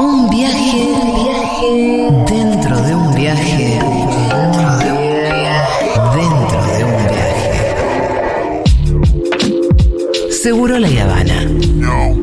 Un viaje, dentro de un viaje, dentro de un viaje, dentro de un viaje. Seguro la Habana. Bueno,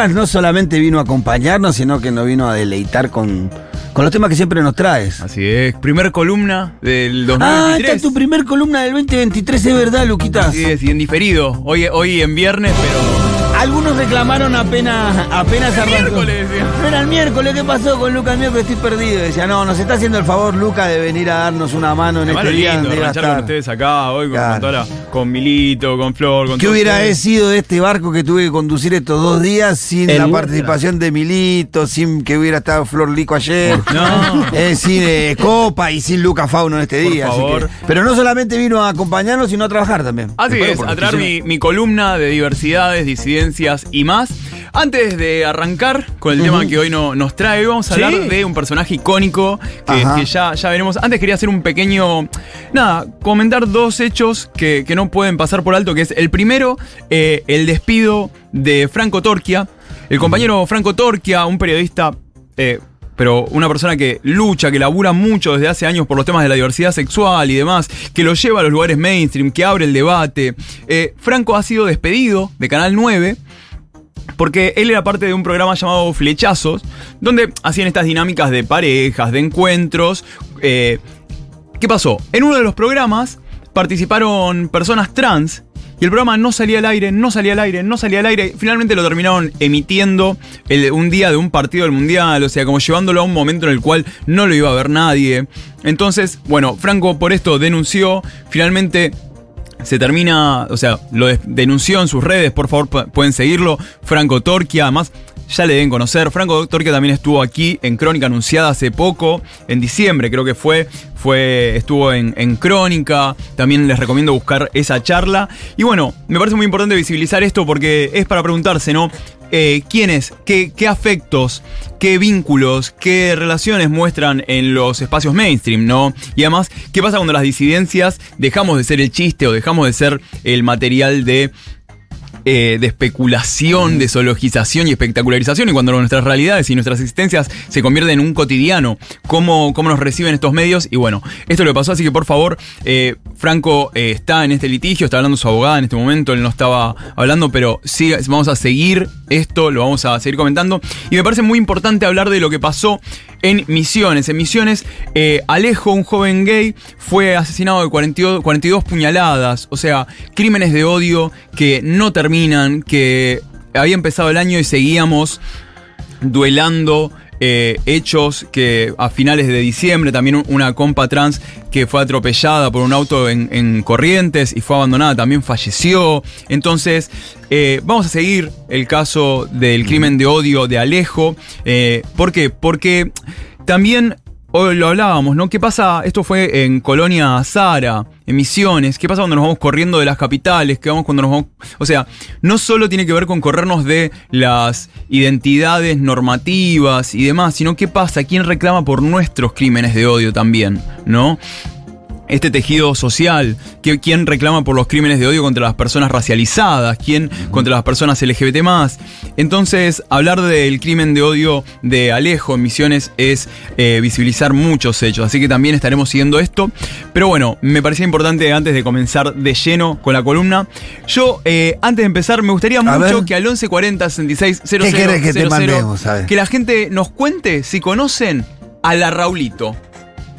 Lucas no solamente vino a acompañarnos, sino que nos vino a deleitar con, con los temas que siempre nos traes. Así es, primer columna del Ah, esta 2023. es tu primer columna del 2023, es verdad, Luquitas. Así es, y en diferido. Hoy, hoy en viernes, pero. Algunos reclamaron apenas, apenas arrancó. miércoles, decía. No era el miércoles, ¿qué pasó con Lucas el miércoles? Estoy perdido. Decía, no, nos está haciendo el favor, Lucas, de venir a darnos una mano en Además, este día lindo, ranchar con ustedes acá hoy, con, Claro. con toda la- con Milito, con Flor, con ¿Qué hubiera ustedes. sido de este barco que tuve que conducir estos dos días sin El la participación de Milito, sin que hubiera estado Flor Lico ayer? No. Eh, sin eh, Copa y sin Lucas Fauno en este Por día. así favor. que- pero no solamente vino a acompañarnos, sino a trabajar también. Así es, a traer mi, mi columna de diversidades, disidencias y más. Antes de arrancar con el tema que hoy no, nos trae, vamos a Sí. hablar de un personaje icónico que, ya, ya veremos. Antes quería hacer un pequeño. Nada, comentar dos hechos que, que no pueden pasar por alto. Que es el primero, eh, el despido de Franco Torquia. El compañero Franco Torquia, un periodista. eh, pero una persona que lucha, que labura mucho desde hace años por los temas de la diversidad sexual y demás, que lo lleva a los lugares mainstream, que abre el debate. Eh, Franco ha sido despedido de Canal 9 porque él era parte de un programa llamado Flechazos, donde hacían estas dinámicas de parejas, de encuentros. Eh, ¿Qué pasó? En uno de los programas participaron personas trans y el programa no salía al aire, no salía al aire, no salía al aire. Finalmente lo terminaron emitiendo un día de un partido del Mundial, o sea, como llevándolo a un momento en el cual no lo iba a ver nadie. Entonces, bueno, Franco por esto denunció, finalmente se termina, o sea, lo de- denunció en sus redes, por favor pu- pueden seguirlo, Franco Torquia, además ya le deben conocer, Franco Torquia también estuvo aquí en Crónica Anunciada hace poco, en diciembre creo que fue, fue estuvo en, en Crónica, también les recomiendo buscar esa charla, y bueno, me parece muy importante visibilizar esto porque es para preguntarse, ¿no? Eh, ¿Quiénes? Qué, ¿Qué afectos? ¿Qué vínculos? ¿Qué relaciones muestran en los espacios mainstream, no? Y además, ¿qué pasa cuando las disidencias dejamos de ser el chiste o dejamos de ser el material de eh, de especulación, de zoologización y espectacularización, y cuando nuestras realidades y nuestras existencias se convierten en un cotidiano, ¿cómo, cómo nos reciben estos medios? Y bueno, esto es lo pasó, así que por favor, eh, Franco eh, está en este litigio, está hablando su abogada en este momento, él no estaba hablando, pero sí, vamos a seguir esto, lo vamos a seguir comentando, y me parece muy importante hablar de lo que pasó en Misiones. En Misiones, eh, Alejo, un joven gay, fue asesinado de 42, 42 puñaladas. O sea, crímenes de odio que no terminan, que había empezado el año y seguíamos duelando. Eh, hechos que a finales de diciembre también un- una compa trans que fue atropellada por un auto en, en Corrientes y fue abandonada también falleció. Entonces, eh, vamos a seguir el caso del crimen de odio de Alejo. Eh, ¿Por qué? Porque también hoy lo hablábamos, ¿no? ¿Qué pasa? Esto fue en Colonia Zara, en Misiones. ¿Qué pasa cuando nos vamos corriendo de las capitales? ¿Qué vamos cuando nos vamos.? O sea, no solo tiene que ver con corrernos de las identidades normativas y demás, sino qué pasa, quién reclama por nuestros crímenes de odio también, ¿no? Este tejido social, que, quién reclama por los crímenes de odio contra las personas racializadas, quién contra las personas LGBT Entonces, hablar del crimen de odio de Alejo en Misiones es eh, visibilizar muchos hechos, así que también estaremos siguiendo esto. Pero bueno, me parecía importante antes de comenzar de lleno con la columna. Yo, eh, antes de empezar, me gustaría mucho ver. que al 1140 66 00 ¿Qué querés que te 00, mandemos? A ver. que la gente nos cuente si conocen a la Raulito.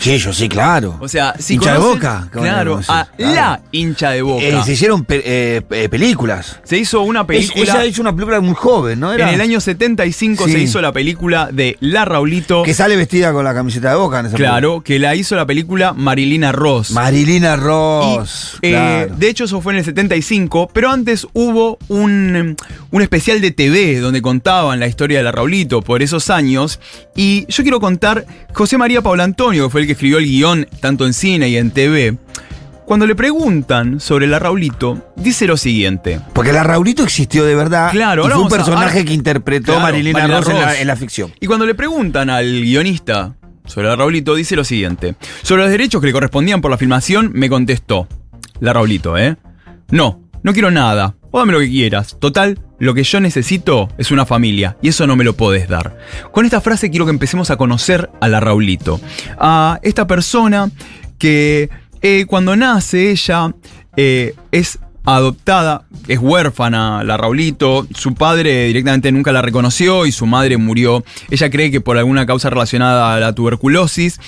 Sí, yo sí, claro. O sea, si hincha de boca. ¿cómo Claro, conoces? a Claro. la hincha de boca. Eh, se hicieron pe- eh, películas. se hizo una Es- película. ella hizo una película muy joven, ¿no? en el año 75 Sí. se hizo la película de La Raulito. Que sale vestida con la camiseta de boca en esa claro, que la hizo la película Marilina Ross. Marilina Y, Ross. eh, claro. de hecho, eso fue en el 75, pero antes hubo un, un especial de TV donde contaban la historia de la Raulito por esos años. Y yo quiero contar José María Pablo Antonio, que fue el que escribió el guion tanto en cine y en TV. cuando le preguntan sobre la Raulito, dice lo siguiente. Porque la Raulito existió de verdad. Claro, y fue un a- personaje que interpretó Claro, Marilina, Marilina Ross, en la, en la ficción. Y cuando le preguntan al guionista sobre la Raulito, dice lo siguiente. Sobre los derechos que le correspondían por la filmación, me contestó. La Raulito, ¿eh? No, no quiero nada. O dame lo que quieras. Total, lo que yo necesito es una familia. Y eso no me lo podés dar. Con esta frase quiero que empecemos a conocer a la Raulito. A esta persona que eh, cuando nace ella eh, es adoptada, es huérfana la Raulito, su padre directamente nunca la reconoció y su madre murió. Ella cree que por alguna causa relacionada a la tuberculosis.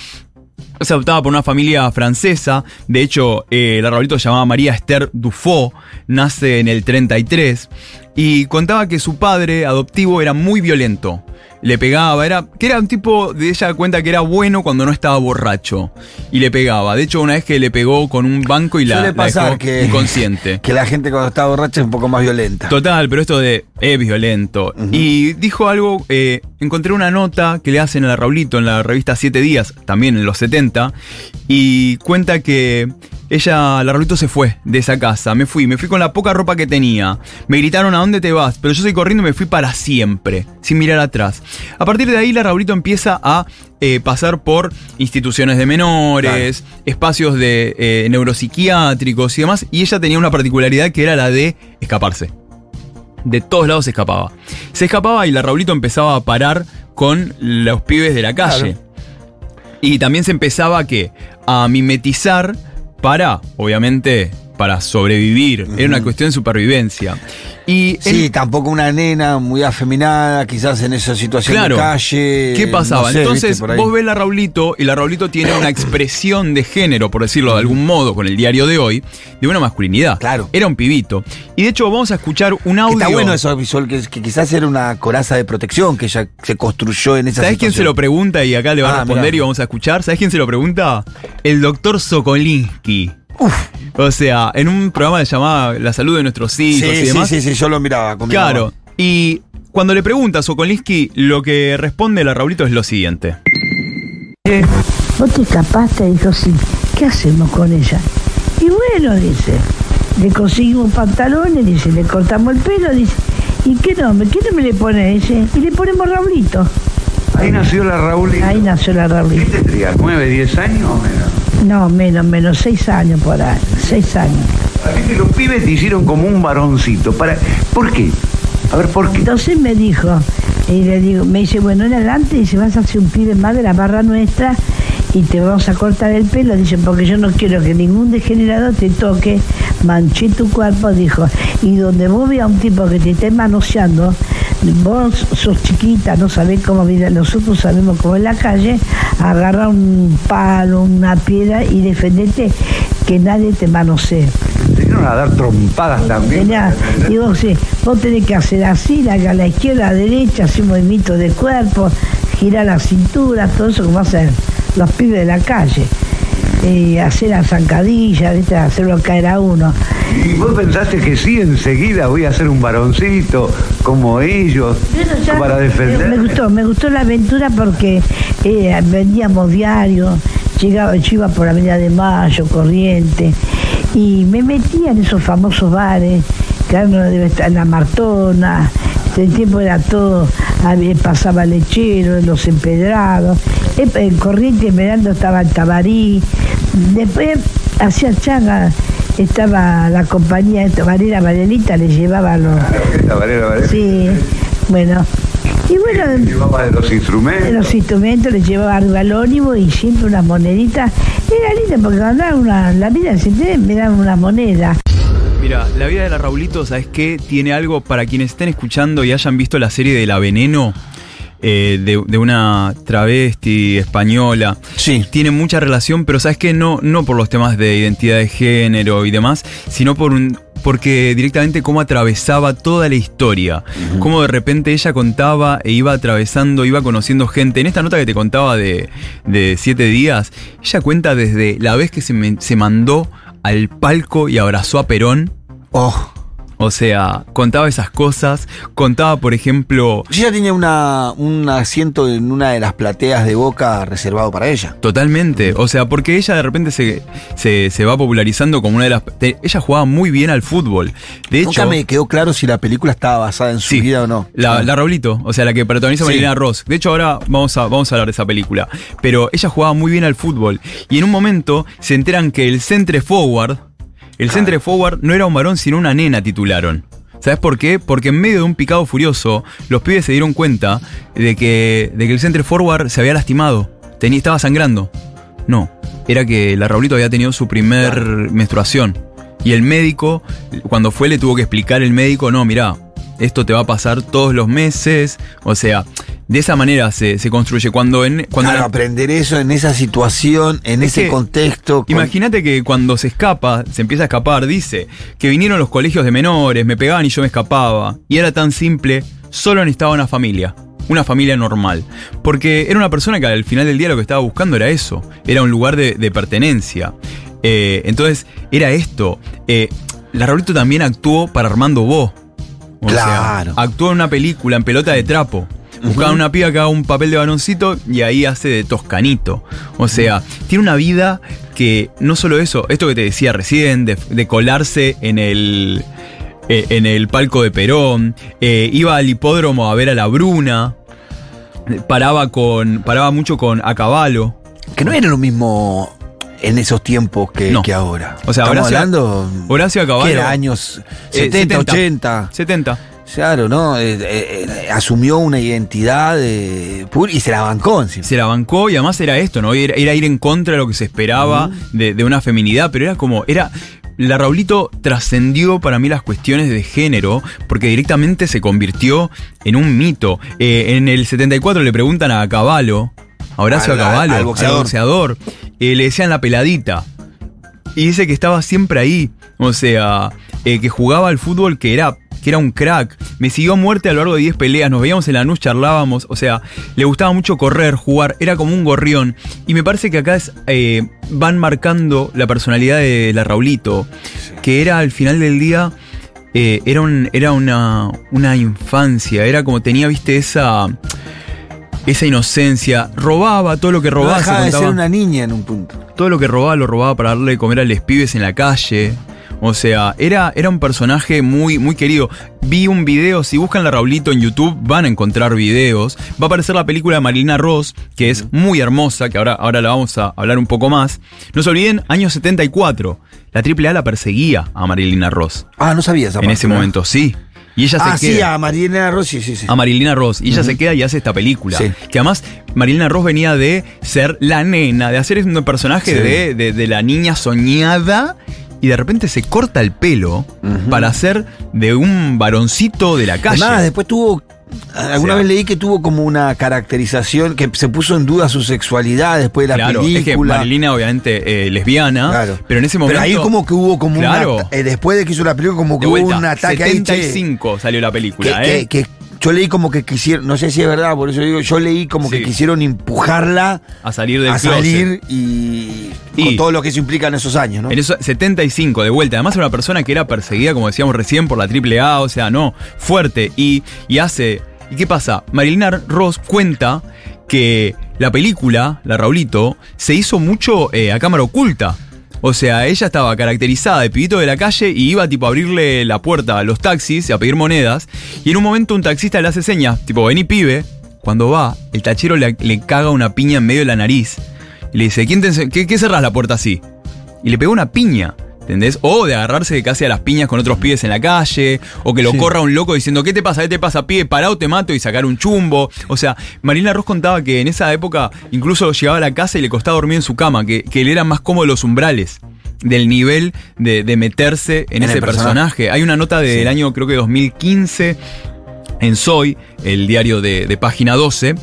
Es adoptada por una familia francesa. De hecho, eh, la Raulito se llamaba María Esther Dufaux. Nace en el 33. Y contaba que su padre adoptivo era muy violento. Le pegaba, era. que era un tipo. De ella cuenta que era bueno cuando no estaba borracho. Y le pegaba. De hecho, una vez que le pegó con un banco y la, Suele la pasar dejó que- inconsciente. Que la gente cuando está borracha es un poco más violenta. Total, pero esto de es violento. Y dijo algo, eh, encontré una nota que le hacen a la Raulito en la revista Siete Días, también en los 70, y cuenta que ella, la Raulito se fue de esa casa. Me fui, me fui con la poca ropa que tenía. Me gritaron a dónde te vas, pero yo seguí corriendo y me fui para siempre, sin mirar atrás. A partir de ahí la Raulito empieza a eh, pasar por instituciones de menores, espacios de eh, neuropsiquiátricos y demás, y ella tenía una particularidad que era la de escaparse de todos lados se escapaba. Se escapaba y la Raulito empezaba a parar con los pibes de la calle. Y también se empezaba a, ¿qué? a mimetizar para, obviamente, para sobrevivir. Era una cuestión de supervivencia. Y Sí, tampoco una nena muy afeminada, quizás en esa situación Claro. de calle. ¿Qué pasaba? no sé, Entonces, vos ves la Raulito y la Raulito tiene una expresión de género, por decirlo de algún modo, con el diario de hoy, de una masculinidad. Claro. Era un pibito. Y de hecho, vamos a escuchar un audio. Está bueno eso visual, que, que quizás era una coraza de protección que ya se construyó en esa ¿Sabés quién se lo pregunta y acá le va a Ah, responder mirá. y vamos a escuchar? ¿Sabés quién se lo pregunta? El doctor Sokolinsky. O sea, en un programa que llamaba La salud de nuestros Sí, hijos y sí, demás. sí, sí, yo lo miraba. con mi Claro. Y cuando le pregunta a Sokolinsky, lo que responde la Raulito es lo siguiente. ¿Vos te escapaste? Dijo, sí. ¿Qué hacemos con ella? Y bueno, dice, le conseguimos pantalones, dice, le cortamos el pelo, dice, ¿y qué nombre? ¿Qué nombre le pone? Dice, y le ponemos Raulito. Ahí nació la Raulito. Ahí nació la ¿Qué Raulito. tendría? ¿Nueve, diez años o menos? No, menos, menos, seis años por ahí, seis años. Los pibes te hicieron como un varoncito. Para, ¿Por qué? A ver, ¿por qué? Entonces me dijo, y le digo, me dice, bueno, en adelante, dice, vas a ser un pibe más de la barra nuestra y te vamos a cortar el pelo, dice, porque yo no quiero que ningún degenerado te toque, manché tu cuerpo, dijo, y donde vos veas a un tipo que te esté manoseando, vos sos chiquita, no sabés cómo vive, nosotros sabemos cómo es la calle, agarra un palo, una piedra y defendete que nadie te manosee. Te vinieron a dar trompadas también. Y vos, sí, vos tenés que hacer así, a la izquierda, a la derecha, hacer movimiento de cuerpo, girar la cintura, todo eso como hacen los pibes de la calle. Y hacer la zancadilla, ¿viste? hacerlo caer a uno. Y vos pensaste que sí, enseguida voy a ser un varoncito como ellos, ya, para eh, defender. Me gustó, me gustó la aventura porque eh, vendíamos diario, llegaba, yo iba por Avenida de Mayo, Corriente, y me metía en esos famosos bares, que ahora no debe estar en la Martona, el tiempo era todo, pasaba lechero, los empedrados, eh, en Corriente Esmeralda estaba el Tabarí, después hacía changa, estaba la compañía de Varela Varelita, le llevaba los... Valera. Sí, bueno. Y bueno, Llevaba de los instrumentos. los instrumentos les llevaba arriba al ónibus y siempre unas moneditas. Era lindo porque cuando daban una, la vida entiende, me daban una moneda. Mira, la vida de la Raulito, ¿sabes qué? Tiene algo para quienes estén escuchando y hayan visto la serie de La Veneno. eh, de, de una travesti española. Sí. Tiene mucha relación, pero ¿sabes qué? No, no por los temas de identidad de género y demás, sino por un, porque directamente cómo atravesaba toda la historia. Cómo de repente ella contaba e iba atravesando, iba conociendo gente. En esta nota que te contaba de, de siete días, ella cuenta desde la vez que se, me- se mandó al palco y abrazó a Perón. Oh, O sea, contaba esas cosas, contaba, por ejemplo, ya tenía una, un asiento en una de las plateas de Boca reservado para ella. Totalmente, o sea, porque ella de repente se, se, se va popularizando como una de las... te- ella jugaba muy bien al fútbol. De hecho, Nunca me quedó claro si la película estaba basada en su Sí, vida o no. La, la Raulito, o sea, la que protagoniza Sí. Marilena Ross. De hecho, ahora vamos a, vamos a hablar de esa película. Pero ella jugaba muy bien al fútbol. Y en un momento se enteran que el centre forward, el centre forward no era un varón, sino una nena, titularon. ¿Sabes por qué? Porque en medio de un picado furioso, los pibes se dieron cuenta de que, de que el centre forward se había lastimado. Tenía, estaba sangrando. No, era que la Raulito había tenido su primer menstruación. Y el médico, cuando fue, le tuvo que explicar el médico, no, mirá, esto te va a pasar todos los meses. O sea, de esa manera se, se construye. Cuando en. Cuando Claro, la- aprender eso en esa situación, en Es ese contexto. con- Imagínate que cuando se escapa, se empieza a escapar, dice que vinieron los colegios de menores, me pegaban y yo me escapaba. Y era tan simple, solo necesitaba una familia. Una familia normal. Porque era una persona que al final del día lo que estaba buscando era eso. Era un lugar de, de pertenencia. Eh, entonces, era esto. Eh, la Raulito también actuó para Armando Bo. O Claro. sea, actuó en una película, en pelota de trapo. Buscaban una piba que haga un papel de varoncito y ahí hace de toscanito. O sea, tiene una vida que no solo eso, esto que te decía recién, de, de colarse en el, eh, en el palco de Perón, eh, iba al hipódromo a ver a la Bruna, paraba, con, paraba mucho con a caballo. Que no era lo mismo en esos tiempos que, No. que ahora. O sea, Estamos Horacio- hablando. Horacio a caballo. ¿Qué era? Años Eh, 70, 80. 70. Claro, ¿no? Eh, eh, eh, asumió una identidad eh, pura y se la bancó encima. se la bancó y además era esto, ¿no? Era, era ir en contra de lo que se esperaba de, de una feminidad, pero era como, era... La Raulito trascendió para mí las cuestiones de género porque directamente se convirtió en un mito. En el 74 le preguntan a Caballo, a Horacio Al- Caballo, al boxeador. boxeador, le decían la peladita. Y dice que estaba siempre ahí. O sea, eh, que jugaba al fútbol, que era, que era un crack. Me siguió a muerte a lo largo de 10 peleas. Nos veíamos en la luz, charlábamos. O sea, le gustaba mucho correr, jugar. Era como un gorrión. Y me parece que acá es, eh, van marcando la personalidad de la Raulito. Que era al final del día. eh, era un, era una, una infancia. Era como tenía, viste, esa. Esa inocencia. Robaba todo lo que No robaba. se de ser una niña en un punto. todo lo que robaba lo robaba para darle de comer a los pibes en la calle. O sea, era, era un personaje muy, muy querido. Vi un video, si buscan la Raulito en YouTube, van a encontrar videos. Va a aparecer la película de Marilina Ross, que es muy hermosa, que ahora, ahora la vamos a hablar un poco más. No se olviden, año 74. La AAA la perseguía a Marilina Ross. Ah, no sabía esa En parte, ese ¿no? momento, sí. Y ella Ah, se sí, queda a Mariana Rossi, sí, sí. a Marilina Ross. Y ella se queda y hace esta película. Sí. Que además, Marilina Ross venía de ser la nena, de hacer un personaje Sí. de, de- de la niña soñada. Y de repente se corta el pelo para hacer de un varoncito de la calle. Además, después tuvo. Alguna O sea- vez leí que tuvo como una caracterización que se puso en duda su sexualidad después de la claro, película. es que Marilina, obviamente, eh, lesbiana. Claro. Pero en ese momento. Pero ahí como que hubo como Claro. una. eh, después de que hizo la película, como que hubo un ataque ahí. che, 75 salió la que, película, que- ¿eh? que yo leí como que quisieron, no sé si es verdad, por eso digo, yo leí como que quisieron empujarla a salir del a closet. salir y, Y- con todo lo que eso implica en esos años, ¿no? En eso, 75 de vuelta. Además era una persona que era perseguida, como decíamos recién, por la AAA, o sea, no, fuerte. Y, y hace... ¿Y qué pasa? Marilina Ross cuenta que la película, La Raulito, se hizo mucho eh, a cámara oculta. O sea, ella estaba caracterizada de pibito de la calle y iba tipo a abrirle la puerta a los taxis y a pedir monedas. Y en un momento un taxista le hace señas, tipo, vení pibe. Cuando va, el tachero le, caga una piña en medio de la nariz. Y le dice, ¿quién te ¿qué, qué cerrás la puerta así? y le pegó una piña. ¿Entendés? O de agarrarse casi a las piñas con otros pibes en la calle, o que lo corra un loco diciendo, ¿qué te pasa? ¿Qué te pasa, pibe? Pará o te mato y sacar un chumbo. O sea, Marina Ross contaba que en esa época incluso llegaba a la casa y le costaba dormir en su cama, que, que le eran más cómodos los umbrales del nivel de, de meterse en, En ese personaje. Hay una nota del año, creo que 2015, en Soy, el diario de, de página 12,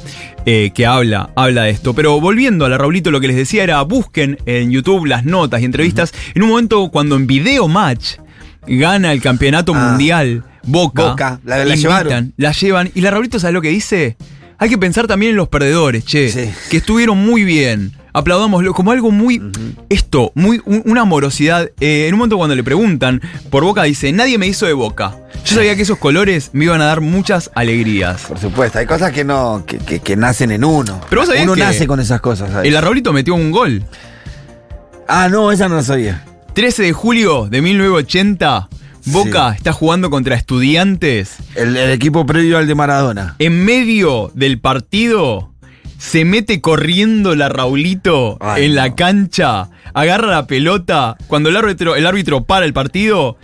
eh, que habla, habla de esto. Pero volviendo a la Raulito, lo que les decía era, busquen en YouTube las notas y entrevistas. En un momento cuando en Video Match gana el campeonato Ah. mundial Boca, Boca, la- la invitan, llevaron. la llevan. Y la Raulito, ¿sabes lo que dice? Hay que pensar también en los perdedores, che, Sí. que estuvieron muy bien. Aplaudámoslo como algo muy, esto, muy, un- una amorosidad. Eh, en un momento cuando le preguntan por Boca, dice, nadie me hizo de Boca. Yo sabía que esos colores me iban a dar muchas alegrías. Por supuesto, hay cosas que no, que, que- que nacen en uno. Pero vos sabías uno que nace con esas cosas. ¿sabes? El Arraulito metió un gol. Ah, no, esa no la sabía. 13 de julio de 1980, Boca está jugando contra estudiantes. El, el equipo previo al de Maradona. En medio del partido, se mete corriendo la Raulito Ay, en la no. cancha, agarra la pelota. Cuando el árbitro, el árbitro para el partido,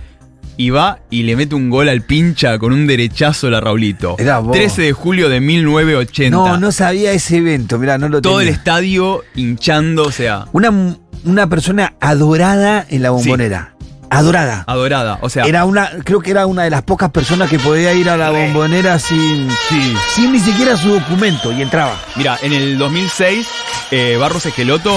y va y le mete un gol al pincha con un derechazo la Raulito. Era vos. 13 de julio de 1980. No, no sabía ese evento, mirá, no lo Todo el estadio hinchando, o sea, Una, una persona adorada en la bombonera. Adorada. adorada. O sea, Era una, creo que era una de las pocas personas que podía ir a la bombonera sin, sí. sin ni siquiera su documento y entraba. Mira, en el 2006, eh, Barros Esqueloto,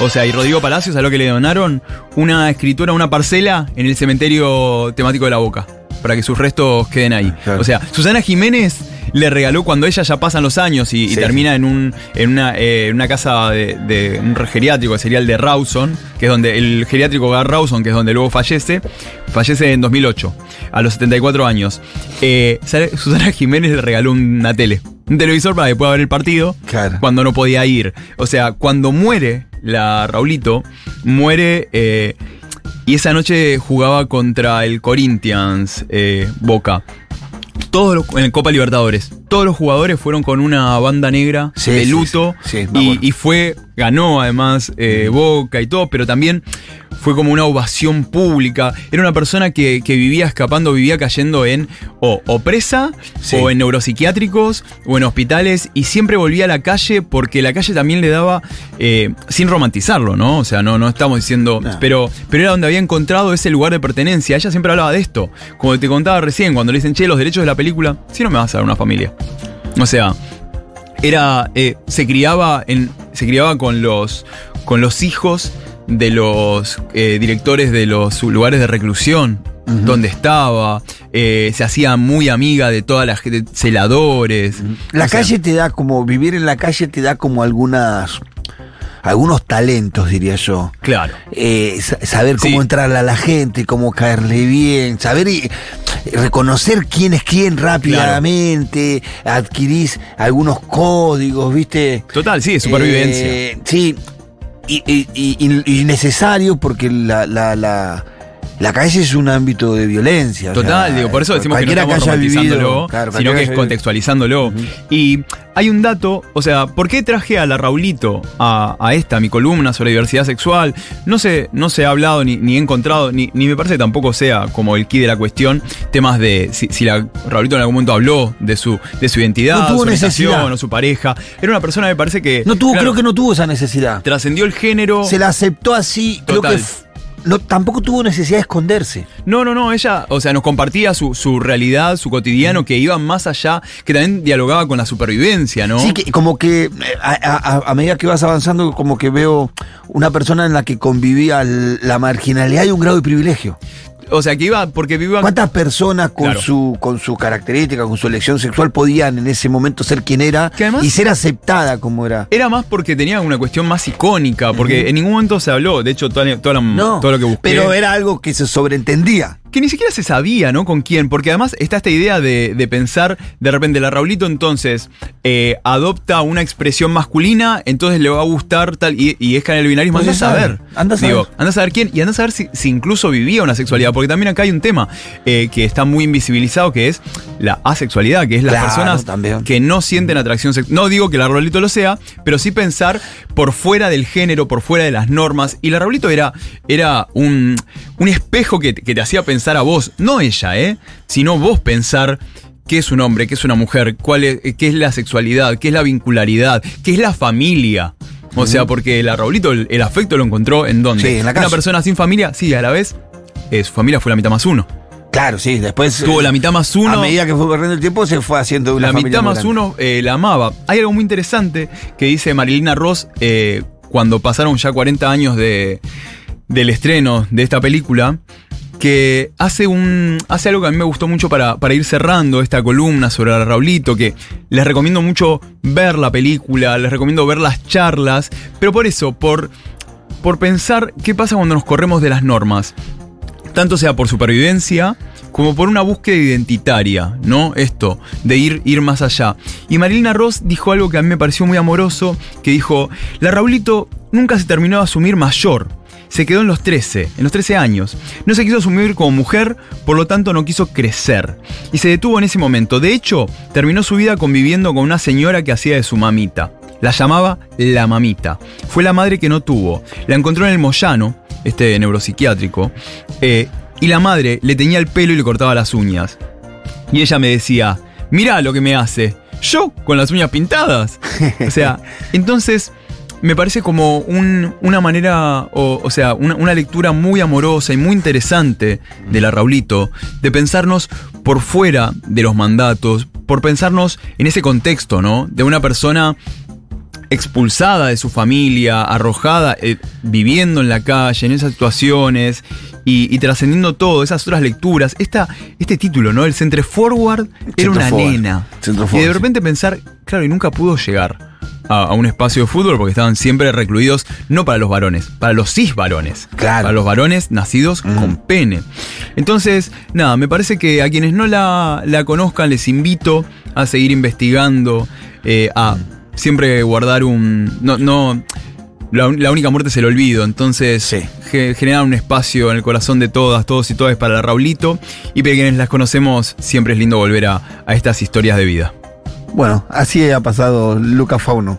o sea, y Rodrigo Palacios, a lo que le donaron una escritura, una parcela en el cementerio temático de la Boca, para que sus restos queden ahí. Claro. O sea, Susana Jiménez le regaló cuando ella ya pasan los años y, y Sí, termina en, un, en una, eh, una casa de, de un geriátrico, que sería el de Rawson, que es donde el geriátrico Gar Rawson, que es donde luego fallece, fallece en 2008, a los 74 años. Eh, Susana Jiménez le regaló una tele, un televisor para que pueda ver el partido Claro. cuando no podía ir. O sea, cuando muere la Raulito, muere eh, y esa noche jugaba contra el Corinthians eh, Boca. Todos los- en Copa Libertadores. Todos los jugadores fueron con una banda negra Sí, de luto sí, sí, me y, fue, ganó además eh, Boca y todo, pero también fue como una ovación pública. Era una persona que, que vivía escapando, vivía cayendo en o, o presa, o en neuropsiquiátricos, o en hospitales, y siempre volvía a la calle porque la calle también le daba, eh, sin romantizarlo, ¿no? O sea, no, no estamos diciendo, No. pero, pero era donde había encontrado ese lugar de pertenencia. Ella siempre hablaba de esto. Como te contaba recién, cuando le dicen, che, los derechos de la película, si no me vas a dar una familia. O sea, era eh, se criaba en se criaba con los con los hijos de los eh, directores de los lugares de reclusión donde estaba eh, se hacía muy amiga de todas las de celadores. La O sea, calle te da como, vivir en la calle te da como algunas, algunos talentos, diría yo. claro Eh, sa- saber cómo Sí. entrarle a la gente, cómo caerle bien, saber y, reconocer quién es quién rápidamente, adquirís algunos códigos, ¿viste? total sí supervivencia Eh, sí, y, y- y- y- y necesario porque la, la, la, la calle es un ámbito de violencia. o Total, sea, digo, por eso decimos que no estamos romantizándolo, claro, sino que es contextualizándolo. Y hay un dato, o sea, ¿por qué traje a la Raulito a, a esta, mi columna sobre diversidad sexual? No se, no se ha hablado ni, ni he encontrado, ni, ni me parece que tampoco sea como el key de la cuestión, temas de si, si la Raulito en algún momento habló de su, de su identidad, No tuvo su necesidad. o su pareja. Era una persona, me parece que. No tuvo, claro, creo que no tuvo esa necesidad. Trascendió el género. Se la aceptó así, creo Total. que f- no, tampoco tuvo necesidad de esconderse. No, no, no, ella, o sea, nos compartía su, su realidad, su cotidiano, que iba más allá, que también dialogaba con la supervivencia, ¿no? Sí, que como que eh, a, a- a medida que vas avanzando, como que veo una persona en la que convivía la marginalidad y un grado de privilegio. O sea, que iba, porque viva. ¿Cuántas personas con Claro. su con su característica, con su elección sexual podían en ese momento ser quien era además- y ser aceptada como era? Era más porque tenía una cuestión más icónica, porque en ningún momento se habló, de hecho, toda, toda la- No, todo lo que busqué. pero era algo que se sobreentendía. Que ni siquiera se sabía, ¿no? Con quién, porque además está esta idea de, de pensar, de repente, la Raulito entonces eh, adopta una expresión masculina, entonces le va a gustar tal, y, y es el binarismo, anda a se sabe, saber. anda a Digo, saber. anda a saber quién, y anda a saber si, si incluso vivía una sexualidad, porque también acá hay un tema eh, que está muy invisibilizado, que es la asexualidad, que es las Claro, personas también. que no sienten atracción sexual. No digo que la Raulito lo sea, pero sí pensar por fuera del género, por fuera de las normas. Y la Raulito era, era un, un espejo que, que te hacía pensar a vos, no ella, ¿eh? Sino vos pensar qué es un hombre, qué es una mujer, cuál es, qué es la sexualidad, qué es la vincularidad, qué es la familia. O sea, porque la Raulito el, el afecto lo encontró en dónde. Sí, en la Una calle. persona sin familia, sí, a la vez, eh, su familia fue la mitad más uno. Claro, sí, después. Tuvo eh, la mitad más uno. A medida que fue corriendo el tiempo, se fue haciendo una la familia mitad más grande. uno eh, la amaba. Hay algo muy interesante que dice Marilina Ross eh, cuando pasaron ya 40 años de, del estreno de esta película, que hace, un, hace algo que a mí me gustó mucho para, para ir cerrando esta columna sobre el Raulito, que les recomiendo mucho ver la película, les recomiendo ver las charlas, pero por eso, por, por pensar qué pasa cuando nos corremos de las normas. Tanto sea por supervivencia, como por una búsqueda identitaria, ¿no? Esto, de ir, ir más allá. Y Marilina Ross dijo algo que a mí me pareció muy amoroso, que dijo, la Raulito nunca se terminó de asumir mayor. Se quedó en los 13, en los 13 años. No se quiso asumir como mujer, por lo tanto no quiso crecer. Y se detuvo en ese momento. De hecho, terminó su vida conviviendo con una señora que hacía de su mamita. La llamaba la mamita. Fue la madre que no tuvo. La encontró en el Moyano, este neuropsiquiátrico, eh, y la madre le tenía el pelo y le cortaba las uñas. Y ella me decía, mirá lo que me hace. Yo con las uñas pintadas. O sea, entonces me parece como un- una manera, o, o sea, una, una lectura muy amorosa y muy interesante de la Raulito, de pensarnos por fuera de los mandatos, por pensarnos en ese contexto, ¿no? De una persona expulsada de su familia, arrojada, eh, viviendo en la calle, en esas situaciones y, y trascendiendo todo, esas otras lecturas. Esta, este título, ¿no? El Centre Forward era una Forward. nena. Centro y de sí. repente pensar, claro, y nunca pudo llegar a, a un espacio de fútbol porque estaban siempre recluidos, no para los varones, para los cis varones. Claro. Para los varones nacidos con pene. Entonces, nada, me parece que a quienes no la, la conozcan les invito a seguir investigando, eh, a siempre guardar un... No, no, la, la única muerte es el olvido, entonces Sí. ge- generar un espacio en el corazón de todas, todos y todas para Raulito. Y para quienes las conocemos, siempre es lindo volver a, a estas historias de vida. Bueno, así ha pasado Luca Fauno.